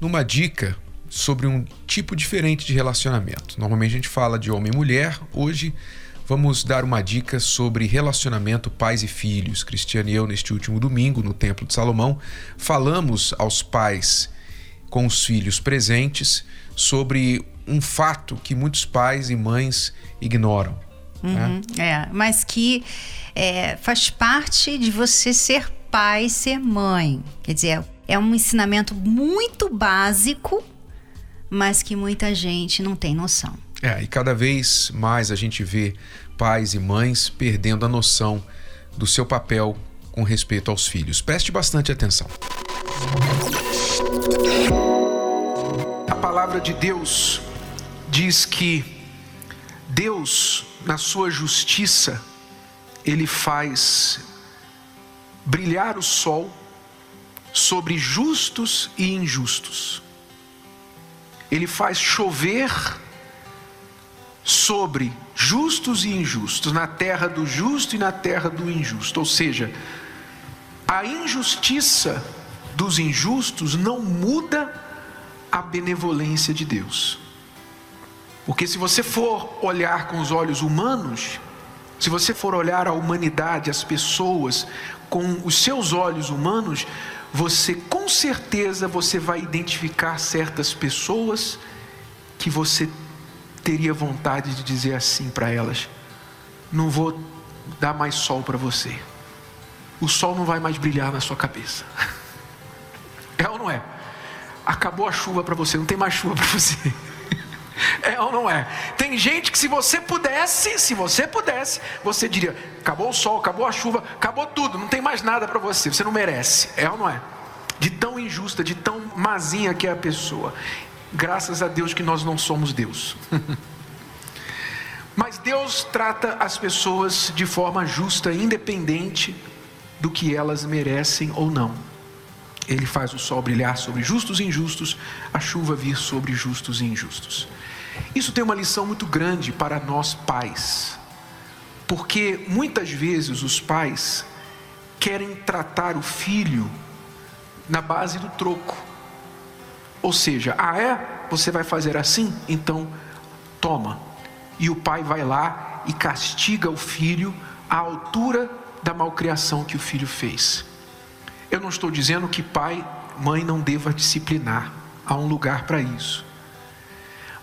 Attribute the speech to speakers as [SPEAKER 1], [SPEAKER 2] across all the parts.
[SPEAKER 1] numa dica sobre um tipo diferente de relacionamento. Normalmente a gente fala de homem e mulher, hoje vamos dar uma dica sobre relacionamento pais e filhos. Cristiane e eu, neste último domingo, no Templo de Salomão, falamos aos pais com os filhos presentes sobre um fato que muitos pais e mães ignoram.
[SPEAKER 2] Uhum, né? É, mas que é, faz parte de você ser pai, ser mãe. Quer dizer, é um ensinamento muito básico, mas que muita gente não tem noção.
[SPEAKER 1] É, e cada vez mais a gente vê pais e mães perdendo a noção do seu papel com respeito aos filhos. Preste bastante atenção. A palavra de Deus diz que Deus, na sua justiça, ele faz brilhar o sol sobre justos e injustos. Ele faz chover sobre justos e injustos, na terra do justo e na terra do injusto. Ou seja, a injustiça dos injustos não muda a benevolência de Deus. Porque se você for olhar com os olhos humanos, se você for olhar a humanidade, as pessoas, com os seus olhos humanos, você com certeza você vai identificar certas pessoas que você teria vontade de dizer assim para elas: não vou dar mais sol para você. O sol não vai mais brilhar na sua cabeça. É ou não é? Acabou a chuva para você, não tem mais chuva para você. É ou não é? Tem gente que se você pudesse, se você pudesse, você diria: acabou o sol, acabou a chuva, acabou tudo, não tem mais nada para você, você não merece. É ou não é? De tão injusta, de tão mazinha que é a pessoa. Graças a Deus que nós não somos Deus. Mas Deus trata as pessoas de forma justa, independente do que elas merecem ou não. Ele faz o sol brilhar sobre justos e injustos, a chuva vir sobre justos e injustos. Isso tem uma lição muito grande para nós pais, porque muitas vezes os pais querem tratar o filho na base do troco. Ou seja, ah é? Você vai fazer assim? Então toma. E o pai vai lá e castiga o filho à altura da malcriação que o filho fez. Eu não estou dizendo que pai, mãe não deva disciplinar. Há um lugar para isso.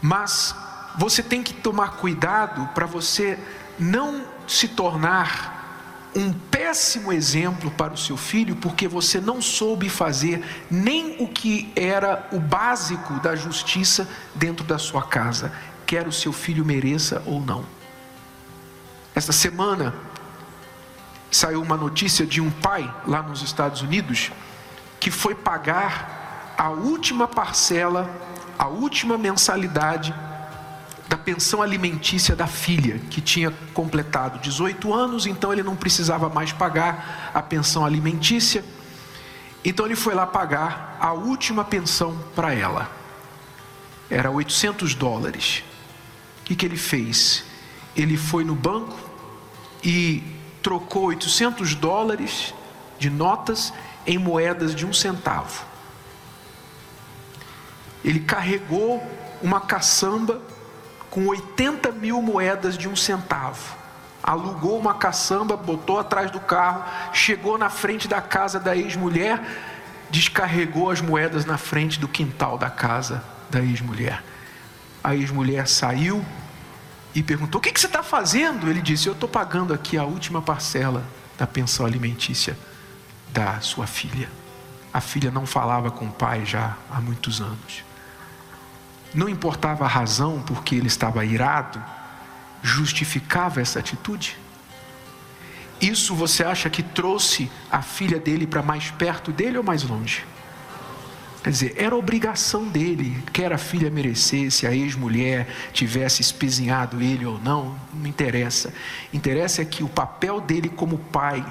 [SPEAKER 1] Mas você tem que tomar cuidado para você não se tornar um péssimo exemplo para o seu filho, porque você não soube fazer nem o que era o básico da justiça dentro da sua casa, quer o seu filho mereça ou não. Esta semana saiu uma notícia de um pai lá nos Estados Unidos que foi pagar a última parcela a última mensalidade da pensão alimentícia da filha, que tinha completado 18 anos, então ele não precisava mais pagar a pensão alimentícia. Então ele foi lá pagar a última pensão para ela. Era 800 dólares. O que, que ele fez? Ele foi no banco e trocou 800 dólares de notas em moedas de um centavo ele carregou uma caçamba com 80 mil moedas de um centavo. Alugou uma caçamba, botou atrás do carro, chegou na frente da casa da ex-mulher, descarregou as moedas na frente do quintal da casa da ex-mulher. A ex-mulher saiu e perguntou: O que, que você está fazendo? Ele disse: Eu estou pagando aqui a última parcela da pensão alimentícia da sua filha. A filha não falava com o pai já há muitos anos não importava a razão por que ele estava irado, justificava essa atitude? Isso você acha que trouxe a filha dele para mais perto dele ou mais longe? Quer dizer, era obrigação dele, quer a filha merecesse, a ex-mulher tivesse espezinhado ele ou não, não interessa. Interessa é que o papel dele como pai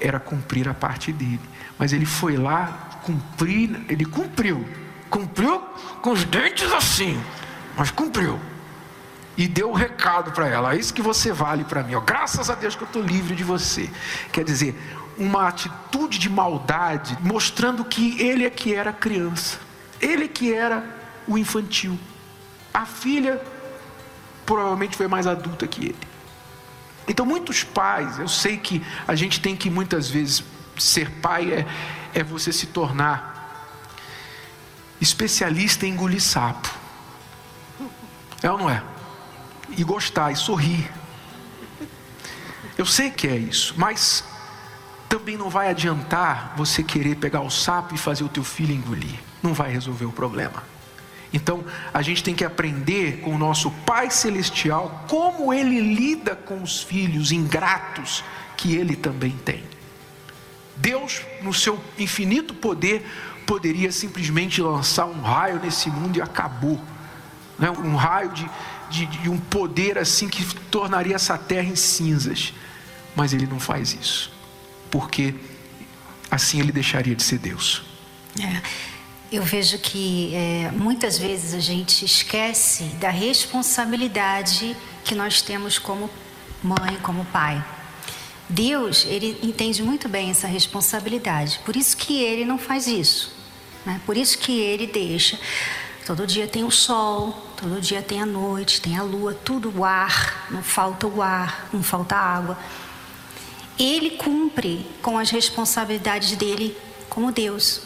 [SPEAKER 1] era cumprir a parte dele. Mas ele foi lá cumprir, ele cumpriu. Cumpriu com os dentes assim, mas cumpriu. E deu o um recado para ela: é isso que você vale para mim. Ó. Graças a Deus que eu estou livre de você. Quer dizer, uma atitude de maldade, mostrando que ele é que era criança, ele é que era o infantil. A filha provavelmente foi mais adulta que ele. Então, muitos pais, eu sei que a gente tem que muitas vezes ser pai é, é você se tornar especialista em engolir sapo. É ou não é? E gostar e sorrir. Eu sei que é isso, mas também não vai adiantar você querer pegar o sapo e fazer o teu filho engolir. Não vai resolver o problema. Então, a gente tem que aprender com o nosso Pai Celestial como ele lida com os filhos ingratos que ele também tem. Deus, no seu infinito poder, poderia simplesmente lançar um raio nesse mundo e acabou. Né? Um raio de, de, de um poder assim que tornaria essa terra em cinzas. Mas ele não faz isso porque assim ele deixaria de ser Deus.
[SPEAKER 2] É, eu vejo que é, muitas vezes a gente esquece da responsabilidade que nós temos como mãe, como pai. Deus, ele entende muito bem essa responsabilidade, por isso que ele não faz isso, né? por isso que ele deixa. Todo dia tem o sol, todo dia tem a noite, tem a lua, tudo o ar, não falta o ar, não falta água ele cumpre com as responsabilidades dele como Deus.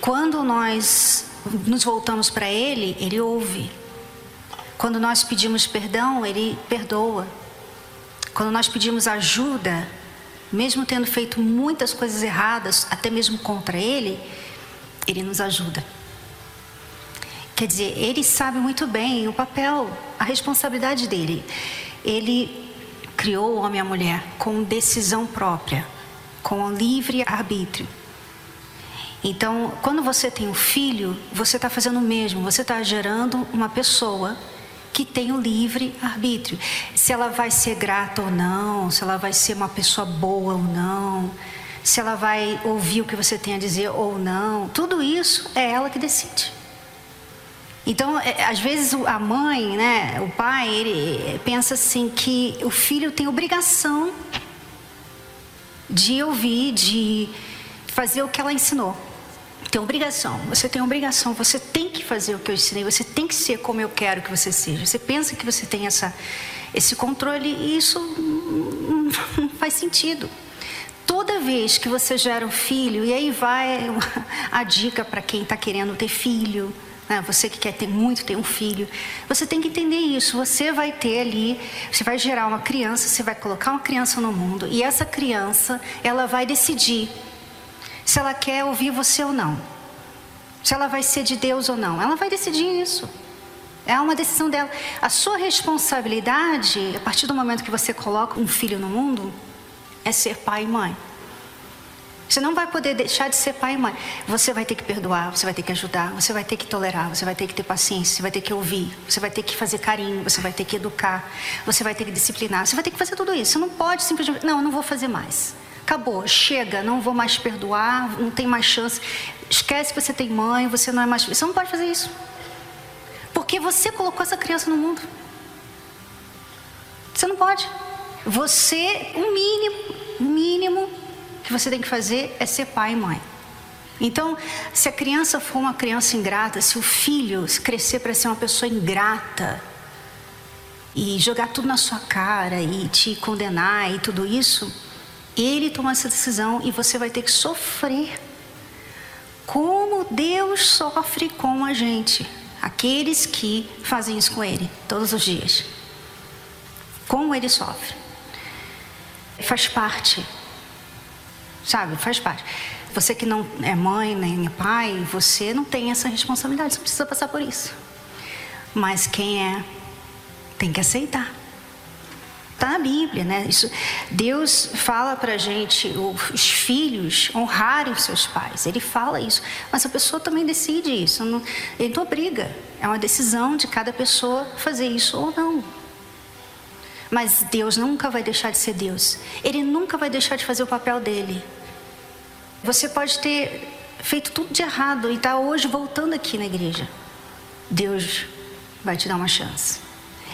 [SPEAKER 2] Quando nós nos voltamos para ele, ele ouve. Quando nós pedimos perdão, ele perdoa. Quando nós pedimos ajuda, mesmo tendo feito muitas coisas erradas, até mesmo contra ele, ele nos ajuda. Quer dizer, ele sabe muito bem o papel, a responsabilidade dele. Ele criou o homem e a mulher com decisão própria, com livre arbítrio. Então, quando você tem um filho, você está fazendo o mesmo, você está gerando uma pessoa que tem o livre arbítrio. Se ela vai ser grata ou não, se ela vai ser uma pessoa boa ou não, se ela vai ouvir o que você tem a dizer ou não, tudo isso é ela que decide. Então, é, às vezes a mãe, né, o pai, ele pensa assim que o filho tem obrigação de ouvir, de fazer o que ela ensinou. Tem obrigação, você tem obrigação, você tem que fazer o que eu ensinei, você tem que ser como eu quero que você seja. Você pensa que você tem essa, esse controle e isso não faz sentido. Vez que você gera um filho, e aí vai a dica para quem está querendo ter filho, né? Você que quer ter muito, ter um filho, você tem que entender isso. Você vai ter ali, você vai gerar uma criança, você vai colocar uma criança no mundo e essa criança, ela vai decidir se ela quer ouvir você ou não, se ela vai ser de Deus ou não. Ela vai decidir isso. É uma decisão dela. A sua responsabilidade, a partir do momento que você coloca um filho no mundo, é ser pai e mãe. Você não vai poder deixar de ser pai e mãe. Você vai ter que perdoar, você vai ter que ajudar, você vai ter que tolerar, você vai ter que ter paciência, você vai ter que ouvir, você vai ter que fazer carinho, você vai ter que educar, você vai ter que disciplinar, você vai ter que fazer tudo isso. Você não pode simplesmente, não, não vou fazer mais. Acabou, chega, não vou mais perdoar, não tem mais chance. Esquece que você tem mãe, você não é mais. Você não pode fazer isso. Porque você colocou essa criança no mundo. Você não pode. Você, um mínimo, mínimo que você tem que fazer é ser pai e mãe. Então, se a criança for uma criança ingrata, se o filho crescer para ser uma pessoa ingrata e jogar tudo na sua cara e te condenar e tudo isso, ele toma essa decisão e você vai ter que sofrer. Como Deus sofre com a gente, aqueles que fazem isso com Ele todos os dias. Como Ele sofre. Faz parte sabe? Faz parte. Você que não é mãe nem é pai, você não tem essa responsabilidade, você precisa passar por isso. Mas quem é, tem que aceitar. Está na Bíblia, né? Isso, Deus fala para gente, os filhos honrarem os seus pais. Ele fala isso, mas a pessoa também decide isso. Não, ele não obriga. É uma decisão de cada pessoa fazer isso ou não. Mas Deus nunca vai deixar de ser Deus. Ele nunca vai deixar de fazer o papel dele. Você pode ter feito tudo de errado e está hoje voltando aqui na igreja. Deus vai te dar uma chance.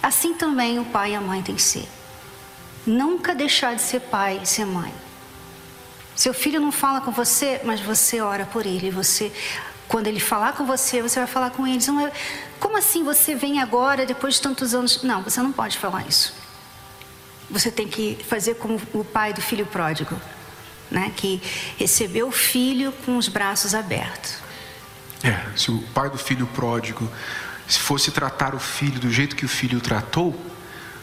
[SPEAKER 2] Assim também o pai e a mãe têm que ser. Nunca deixar de ser pai e ser mãe. Seu filho não fala com você, mas você ora por ele. Você, quando ele falar com você, você vai falar com ele. Como assim você vem agora, depois de tantos anos? Não, você não pode falar isso. Você tem que fazer como o pai do filho pródigo, né? que recebeu o filho com os braços abertos.
[SPEAKER 1] É, se o pai do filho pródigo se fosse tratar o filho do jeito que o filho tratou,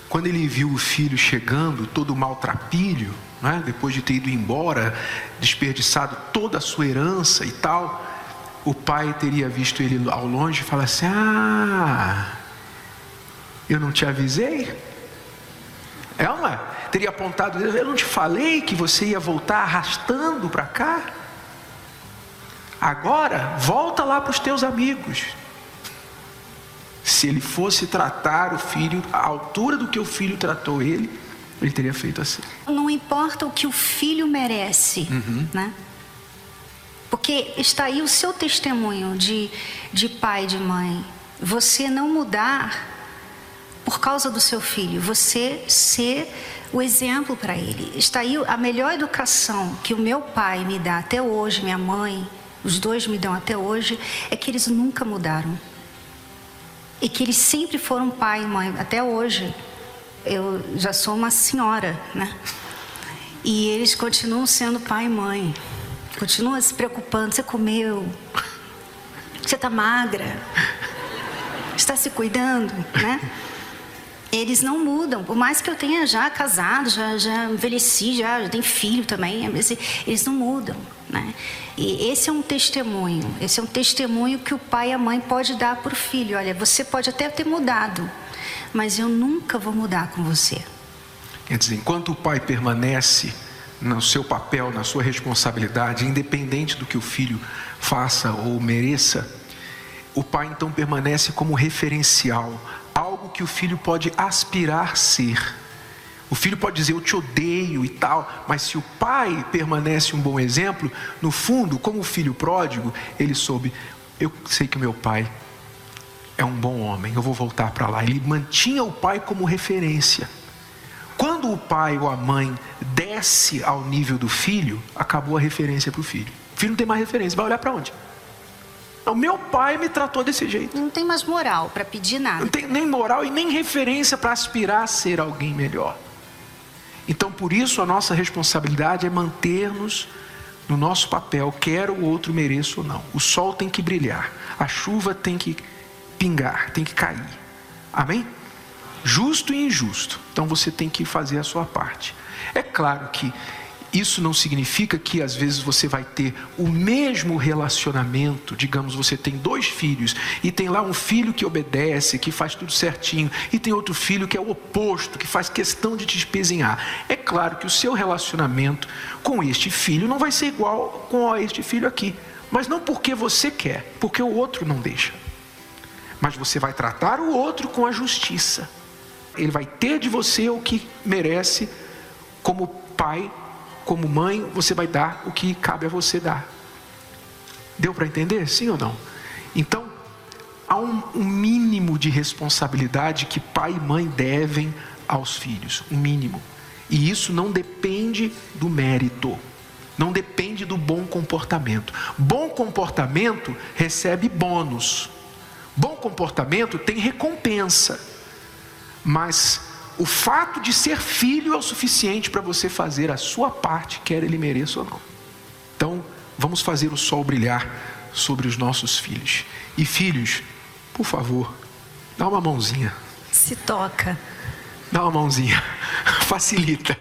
[SPEAKER 1] quando ele viu o filho chegando, todo maltrapilho, né, depois de ter ido embora, desperdiçado toda a sua herança e tal, o pai teria visto ele ao longe e falar assim: Ah, eu não te avisei? É uma? Teria apontado, eu não te falei que você ia voltar arrastando para cá? Agora, volta lá para os teus amigos. Se ele fosse tratar o filho à altura do que o filho tratou ele, ele teria feito assim.
[SPEAKER 2] Não importa o que o filho merece, uhum. né? Porque está aí o seu testemunho de, de pai e de mãe. Você não mudar por causa do seu filho, você ser o exemplo para ele. Está aí a melhor educação que o meu pai me dá até hoje, minha mãe, os dois me dão até hoje, é que eles nunca mudaram e que eles sempre foram pai e mãe, até hoje. Eu já sou uma senhora, né? E eles continuam sendo pai e mãe. Continuam se preocupando. Você comeu? Você está magra? Está se cuidando, né? Eles não mudam, por mais que eu tenha já casado, já, já envelheci, já, já tenho filho também, eles não mudam. Né? E esse é um testemunho, esse é um testemunho que o pai e a mãe pode dar para o filho. Olha, você pode até ter mudado, mas eu nunca vou mudar com você.
[SPEAKER 1] Quer dizer, enquanto o pai permanece no seu papel, na sua responsabilidade, independente do que o filho faça ou mereça, o pai então permanece como referencial, algo que o filho pode aspirar ser. O filho pode dizer eu te odeio e tal, mas se o pai permanece um bom exemplo, no fundo, como o filho pródigo, ele soube, eu sei que meu pai é um bom homem, eu vou voltar para lá. Ele mantinha o pai como referência. Quando o pai ou a mãe desce ao nível do filho, acabou a referência para o filho. O filho não tem mais referência, vai olhar para onde? O meu pai me tratou desse jeito.
[SPEAKER 2] Não tem mais moral para pedir nada.
[SPEAKER 1] Não tem nem moral e nem referência para aspirar a ser alguém melhor. Então, por isso, a nossa responsabilidade é manter-nos no nosso papel, quer o outro mereça ou não. O sol tem que brilhar, a chuva tem que pingar, tem que cair. Amém? Justo e injusto. Então você tem que fazer a sua parte. É claro que isso não significa que às vezes você vai ter o mesmo relacionamento. Digamos, você tem dois filhos e tem lá um filho que obedece, que faz tudo certinho, e tem outro filho que é o oposto, que faz questão de te espezinhar. É claro que o seu relacionamento com este filho não vai ser igual com este filho aqui, mas não porque você quer, porque o outro não deixa. Mas você vai tratar o outro com a justiça. Ele vai ter de você o que merece como pai como mãe, você vai dar o que cabe a você dar. Deu para entender? Sim ou não? Então, há um, um, mínimo de responsabilidade que pai e mãe devem aos filhos, um mínimo. E isso não depende do mérito, não depende do bom comportamento. Bom comportamento recebe bônus. Bom comportamento tem recompensa. Mas o fato de ser filho é o suficiente para você fazer a sua parte, quer ele mereça ou não. Então, vamos fazer o sol brilhar sobre os nossos filhos. E filhos, por favor, dá uma mãozinha.
[SPEAKER 2] Se toca.
[SPEAKER 1] Dá uma mãozinha. Facilita.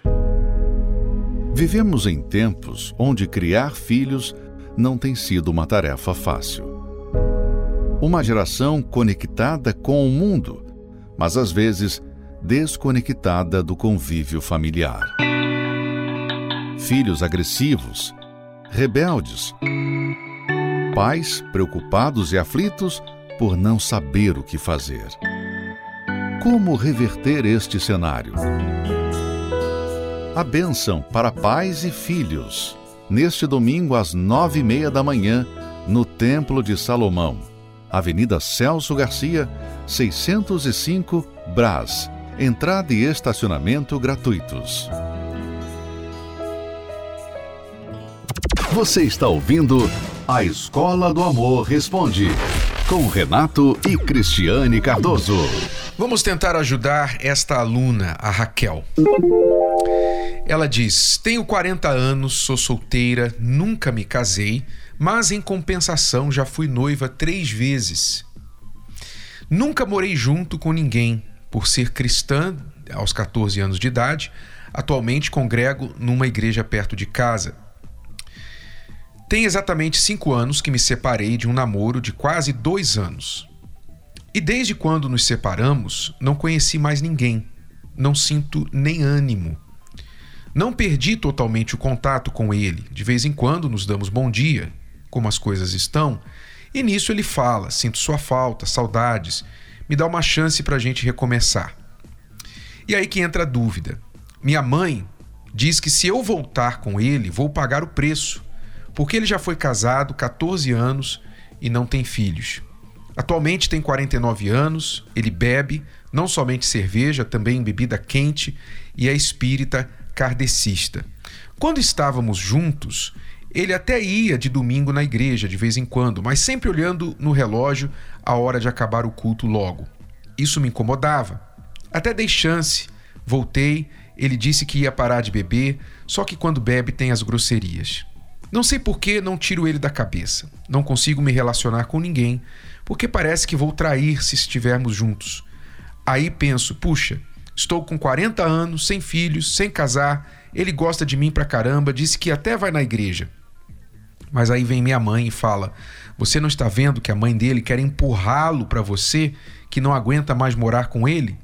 [SPEAKER 3] Vivemos em tempos onde criar filhos não tem sido uma tarefa fácil. Uma geração conectada com o mundo, mas às vezes desconectada do convívio familiar. Filhos agressivos, rebeldes, pais preocupados e aflitos por não saber o que fazer. Como reverter este cenário? A bênção para pais e filhos, neste domingo às nove e meia da manhã, no Templo de Salomão, Avenida Celso Garcia, 605, Brás. Entrada e estacionamento gratuitos. Você está ouvindo A Escola do Amor Responde, com Renato e Cristiane Cardoso.
[SPEAKER 1] Vamos tentar ajudar esta aluna, a Raquel. Ela diz: Tenho 40 anos, sou solteira, nunca me casei, mas em compensação já fui noiva três vezes. Nunca morei junto com ninguém, por ser cristã aos 14 anos de idade. Atualmente congrego numa igreja perto de casa. Tem exatamente cinco anos que me separei de um namoro de quase dois anos. E desde quando nos separamos, não conheci mais ninguém. Não sinto nem ânimo. Não perdi totalmente o contato com ele. De vez em quando nos damos bom dia, como as coisas estão, e nisso ele fala: sinto sua falta, saudades, me dá uma chance para a gente recomeçar. E aí que entra a dúvida. Minha mãe diz que se eu voltar com ele, vou pagar o preço, porque ele já foi casado 14 anos e não tem filhos. Atualmente tem 49 anos, ele bebe não somente cerveja, também bebida quente e é espírita kardecista. Quando estávamos juntos, ele até ia de domingo na igreja de vez em quando, mas sempre olhando no relógio a hora de acabar o culto logo. Isso me incomodava. Até dei chance, voltei, ele disse que ia parar de beber, só que quando bebe tem as grosserias. Não sei por que não tiro ele da cabeça. Não consigo me relacionar com ninguém, porque parece que vou trair se estivermos juntos. Aí penso, puxa, estou com 40 anos, sem filhos, sem casar, ele gosta de mim pra caramba, disse que até vai na igreja. Mas aí vem minha mãe e fala: Você não está vendo que a mãe dele quer empurrá-lo para você, que não aguenta mais morar com ele?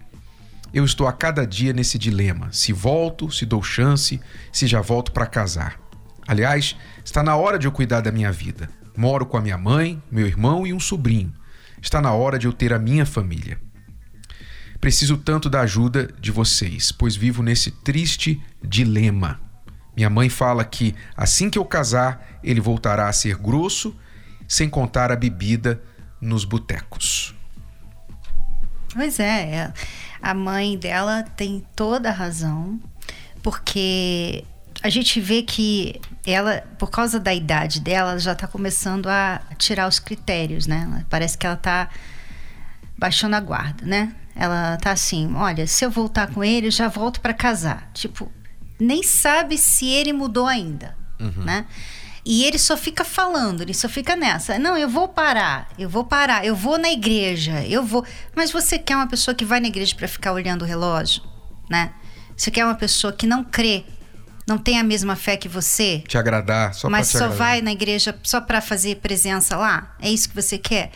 [SPEAKER 1] Eu estou a cada dia nesse dilema: se volto, se dou chance, se já volto para casar. Aliás, está na hora de eu cuidar da minha vida. Moro com a minha mãe, meu irmão e um sobrinho. Está na hora de eu ter a minha família. Preciso tanto da ajuda de vocês, pois vivo nesse triste dilema. Minha mãe fala que assim que eu casar, ele voltará a ser grosso, sem contar a bebida nos botecos.
[SPEAKER 2] Pois é, é, a mãe dela tem toda a razão, porque a gente vê que ela, por causa da idade dela, já está começando a tirar os critérios, né? Parece que ela está baixando a guarda, né? Ela tá assim, olha, se eu voltar com ele, já volto para casar. Tipo, nem sabe se ele mudou ainda, uhum. né? E ele só fica falando, ele só fica nessa. Não, eu vou parar, eu vou parar, eu vou na igreja, eu vou. Mas você quer uma pessoa que vai na igreja para ficar olhando o relógio, né? Você quer uma pessoa que não crê não tem a mesma fé que você,
[SPEAKER 1] te agradar, só
[SPEAKER 2] mas só
[SPEAKER 1] agradar.
[SPEAKER 2] vai na igreja só para fazer presença lá? É isso que você quer?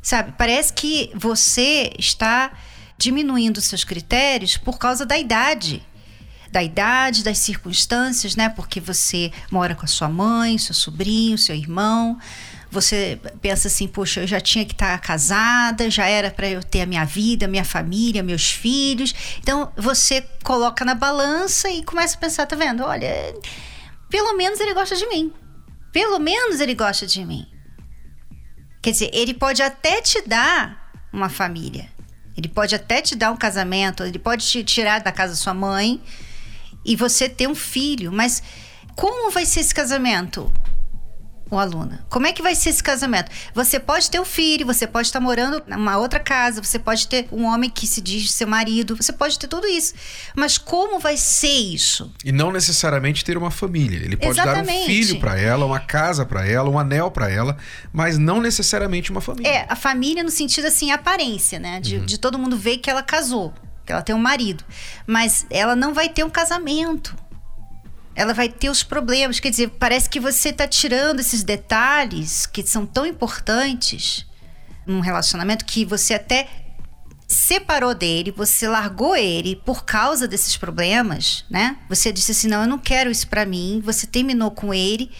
[SPEAKER 2] Sabe? Parece que você está diminuindo seus critérios por causa da idade. Da idade, das circunstâncias, né? Porque você mora com a sua mãe, seu sobrinho, seu irmão você pensa assim, poxa, eu já tinha que estar casada, já era para eu ter a minha vida, minha família, meus filhos. Então você coloca na balança e começa a pensar, tá vendo? Olha, pelo menos ele gosta de mim. Pelo menos ele gosta de mim. Quer dizer, ele pode até te dar uma família. Ele pode até te dar um casamento, ele pode te tirar da casa da sua mãe e você ter um filho, mas como vai ser esse casamento? o aluna. Como é que vai ser esse casamento? Você pode ter um filho, você pode estar morando numa outra casa, você pode ter um homem que se diz seu marido, você pode ter tudo isso. Mas como vai ser isso?
[SPEAKER 1] E não necessariamente ter uma família. Ele pode Exatamente. dar um filho para ela, uma casa para ela, um anel para ela, mas não necessariamente uma família.
[SPEAKER 2] É, a família no sentido assim, aparência, né? De, uhum. de todo mundo ver que ela casou, que ela tem um marido. Mas ela não vai ter um casamento ela vai ter os problemas. Quer dizer, parece que você está tirando esses detalhes que são tão importantes num relacionamento que você até separou dele, você largou ele por causa desses problemas, né? Você disse assim: "Não, eu não quero isso para mim". Você terminou com ele.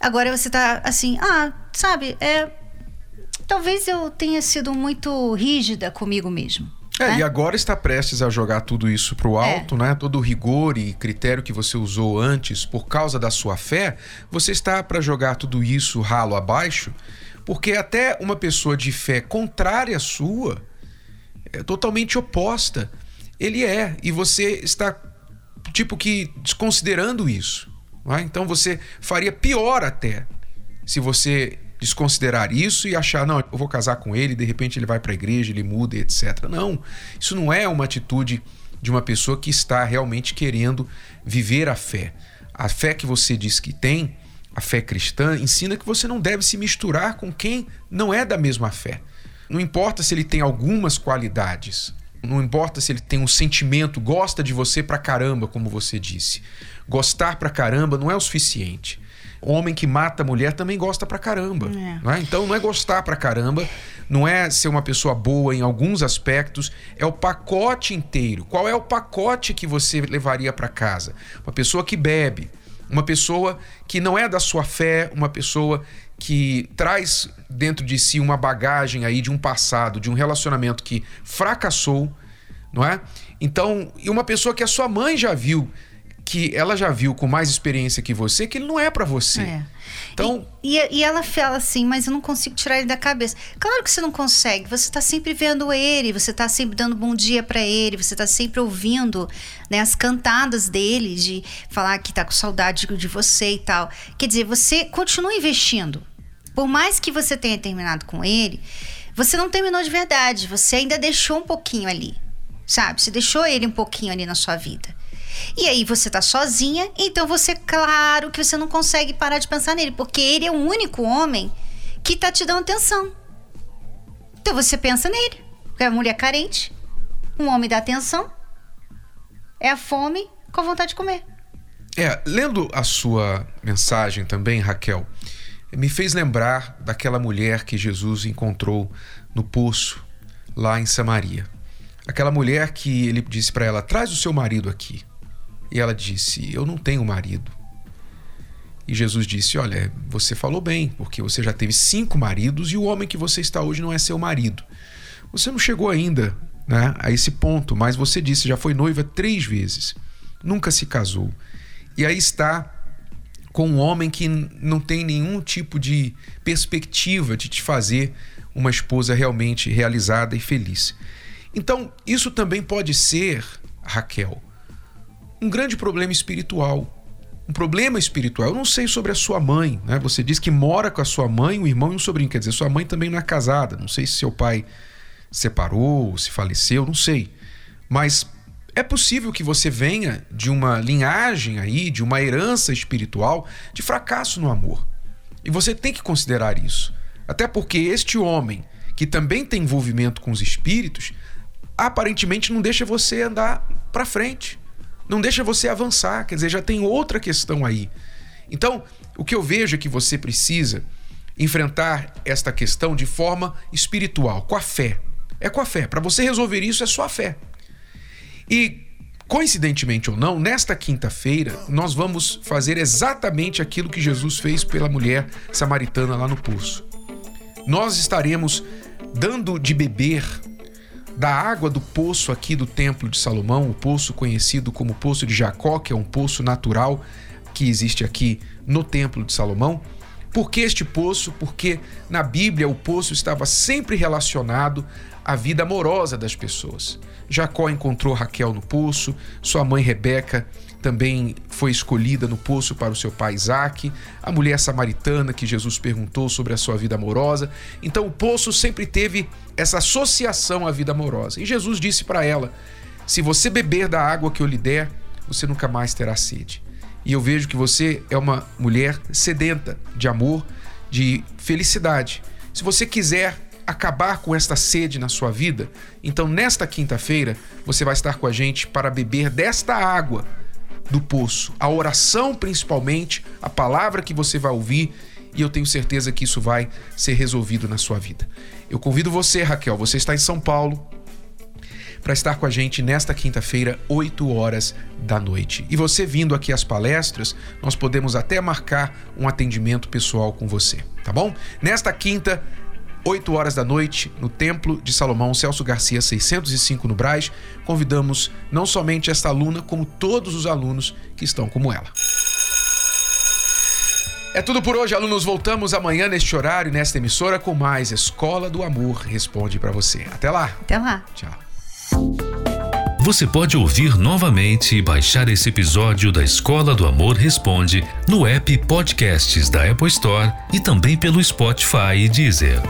[SPEAKER 2] Agora você tá assim: "Ah, sabe, é talvez eu tenha sido muito rígida comigo mesmo".
[SPEAKER 1] É,
[SPEAKER 2] né?
[SPEAKER 1] e agora está prestes a jogar tudo isso pro alto, é. né? Todo o rigor e critério que você usou antes por causa da sua fé, você está para jogar tudo isso ralo abaixo, porque até uma pessoa de fé contrária à sua, é totalmente oposta, ele é, e você está tipo que desconsiderando isso. É? Então você faria pior até se você desconsiderar isso e achar, não, eu vou casar com ele, de repente ele vai para a igreja, ele muda, etc. Não, isso não é uma atitude de uma pessoa que está realmente querendo viver a fé. A fé que você diz que tem, a fé cristã, ensina que você não deve se misturar com quem não é da mesma fé. Não importa se ele tem algumas qualidades, não importa se ele tem um sentimento, gosta de você pra caramba, como você disse. Gostar pra caramba não é o suficiente homem que mata a mulher também gosta pra caramba. É. Né? Então não é gostar pra caramba, não é ser uma pessoa boa em alguns aspectos, é o pacote inteiro. Qual é o pacote que você levaria para casa? Uma pessoa que bebe, uma pessoa que não é da sua fé, uma pessoa que traz dentro de si uma bagagem aí de um passado, de um relacionamento que fracassou, não é? Então, e uma pessoa que a sua mãe já viu que ela já viu com mais experiência que você que ele não é para você. É.
[SPEAKER 2] Então, e, e, e, ela fala assim, mas eu não consigo tirar ele da cabeça. Claro que você não consegue. Você tá sempre vendo ele, você tá sempre dando bom dia para ele, você tá sempre ouvindo né, as cantadas dele de falar que tá com saudade de você e tal. Quer dizer, você continua investindo. Por mais que você tenha terminado com ele, você não terminou de verdade. Você ainda deixou um pouquinho ali, sabe? Você deixou ele um pouquinho ali na sua vida. E aí você tá sozinha, então você, claro que você não consegue parar de pensar nele, porque ele é o único homem que tá te dando atenção. Então você pensa nele. Porque é a mulher carente, um homem dá atenção, é a fome com vontade de comer.
[SPEAKER 1] É, lendo a sua mensagem também, Raquel, me fez lembrar daquela mulher que Jesus encontrou no poço lá em Samaria. Aquela mulher que ele disse para ela: traz o seu marido aqui. E ela disse: Eu não tenho marido. E Jesus disse: Olha, você falou bem, porque você já teve cinco maridos e o homem que você está hoje não é seu marido. Você não chegou ainda né, a esse ponto, mas você disse: já foi noiva três vezes, nunca se casou. E aí está com um homem que não tem nenhum tipo de perspectiva de te fazer uma esposa realmente realizada e feliz. Então, isso também pode ser, Raquel, um grande problema espiritual. Um problema espiritual. Eu não sei sobre a sua mãe, né? Você diz que mora com a sua mãe, um irmão e um sobrinho. Quer dizer, sua mãe também não é casada. Não sei se seu pai separou, se faleceu, não sei. Mas é possível que você venha de uma linhagem aí, de uma herança espiritual de fracasso no amor. E você tem que considerar isso. Até porque este homem, que também tem envolvimento com os espíritos, aparentemente não deixa você andar para frente não deixa você avançar, quer dizer, já tem outra questão aí. Então, o que eu vejo é que você precisa enfrentar esta questão de forma espiritual, com a fé. É com a fé. Para você resolver isso, é só a fé. E, coincidentemente ou não, nesta quinta-feira, nós vamos fazer exatamente aquilo que Jesus fez pela mulher samaritana lá no poço. Nós estaremos dando de beber da água do poço aqui do Templo de Salomão, o poço conhecido como Poço de Jacó, que é um poço natural que existe aqui no Templo de Salomão. Por que este poço? Porque na Bíblia o poço estava sempre relacionado à vida amorosa das pessoas. Jacó encontrou Raquel no poço, sua mãe Rebeca também foi escolhida no poço para o seu pai Isaac, a mulher samaritana que Jesus perguntou sobre a sua vida amorosa. Então o poço sempre teve essa associação à vida amorosa. E Jesus disse para ela: Se você beber da água que eu lhe der, você nunca mais terá sede. E eu vejo que você é uma mulher sedenta de amor, de felicidade. Se você quiser acabar com esta sede na sua vida, então nesta quinta-feira você vai estar com a gente para beber desta água do poço. A oração, principalmente, a palavra que você vai ouvir, e eu tenho certeza que isso vai ser resolvido na sua vida. Eu convido você, Raquel, você está em São Paulo, para estar com a gente nesta quinta-feira, 8 horas da noite. E você vindo aqui às palestras, nós podemos até marcar um atendimento pessoal com você, tá bom? Nesta quinta, 8 horas da noite, no Templo de Salomão, Celso Garcia 605 no Braz, convidamos não somente esta aluna, como todos os alunos que estão como ela. É tudo por hoje, alunos. Voltamos amanhã neste horário, nesta emissora, com mais Escola do Amor Responde para você. Até lá.
[SPEAKER 2] Até lá.
[SPEAKER 1] Tchau.
[SPEAKER 4] Você pode ouvir novamente e baixar esse episódio da Escola do Amor Responde no app Podcasts da Apple Store e também pelo Spotify e Deezer.